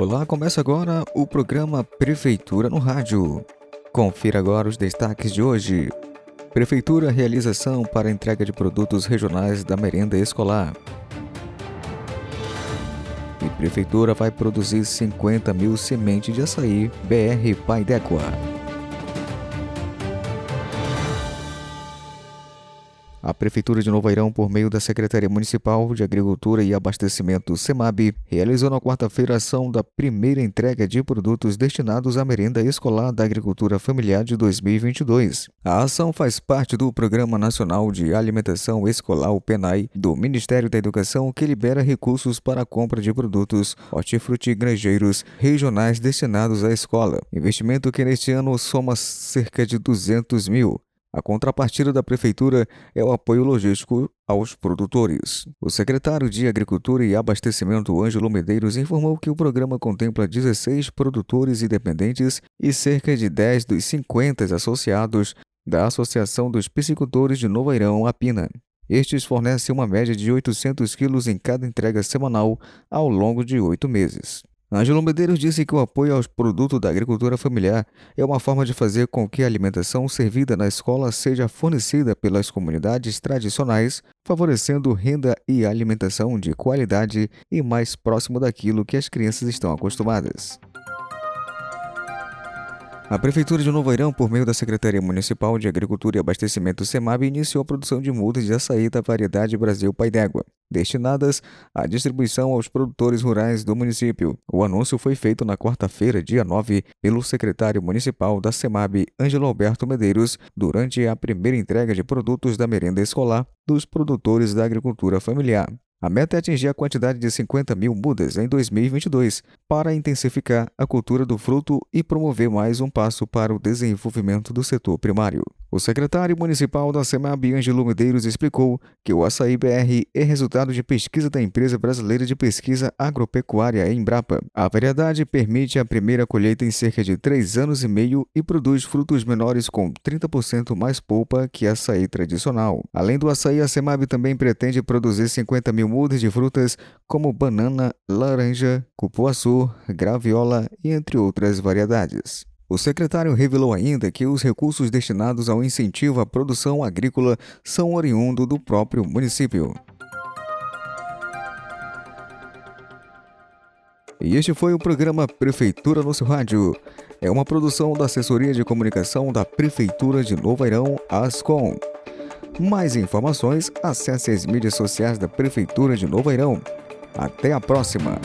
Olá, começa agora o programa Prefeitura no Rádio. Confira agora os destaques de hoje. Prefeitura realização para entrega de produtos regionais da merenda escolar. E Prefeitura vai produzir 50 mil sementes de açaí BR Pai d'Égua. A Prefeitura de Novo Airão, por meio da Secretaria Municipal de Agricultura e Abastecimento, SEMAB, realizou na quarta-feira a ação da primeira entrega de produtos destinados à merenda escolar da agricultura familiar de 2022. A ação faz parte do Programa Nacional de Alimentação Escolar, o PENAI, do Ministério da Educação, que libera recursos para a compra de produtos hortifrutigranjeiros regionais destinados à escola. Investimento que neste ano soma cerca de 200 mil. A contrapartida da Prefeitura é o apoio logístico aos produtores. O secretário de Agricultura e Abastecimento, Ângelo Medeiros, informou que o programa contempla 16 produtores independentes e cerca de 10 dos 50 associados da Associação dos Piscicultores de Novo Airão, APINA. Estes fornecem uma média de 800 quilos em cada entrega semanal ao longo de oito meses. Ângelo Medeiros disse que o apoio aos produtos da agricultura familiar é uma forma de fazer com que a alimentação servida na escola seja fornecida pelas comunidades tradicionais, favorecendo renda e alimentação de qualidade e mais próximo daquilo que as crianças estão acostumadas. A Prefeitura de Novo Airão, por meio da Secretaria Municipal de Agricultura e Abastecimento SEMAB, iniciou a produção de mudas de açaí da variedade Brasil Pai d'Égua, destinadas à distribuição aos produtores rurais do município. O anúncio foi feito na quarta-feira, dia 9, pelo secretário municipal da SEMAB, Ângelo Alberto Medeiros, durante a primeira entrega de produtos da merenda escolar dos produtores da agricultura familiar. A meta é atingir a quantidade de 50 mil mudas em 2022 para intensificar a cultura do fruto e promover mais um passo para o desenvolvimento do setor primário. O secretário municipal da SEMAB, Ângelo Medeiros, explicou que o Açaí BR é resultado de pesquisa da Empresa Brasileira de Pesquisa Agropecuária, Embrapa. A variedade permite a primeira colheita em cerca de três anos e meio e produz frutos menores com 30% mais polpa que açaí tradicional. Além do açaí, a SEMAB também pretende produzir 50 mil mudas de frutas como banana, laranja, cupuaçu, graviola e entre outras variedades. O secretário revelou ainda que os recursos destinados ao incentivo à produção agrícola são oriundos do próprio município. E este foi o programa Prefeitura no seu rádio. É uma produção da Assessoria de Comunicação da Prefeitura de Novo Airão, ASCOM. Mais informações, acesse as mídias sociais da Prefeitura de Novo Airão. Até a próxima!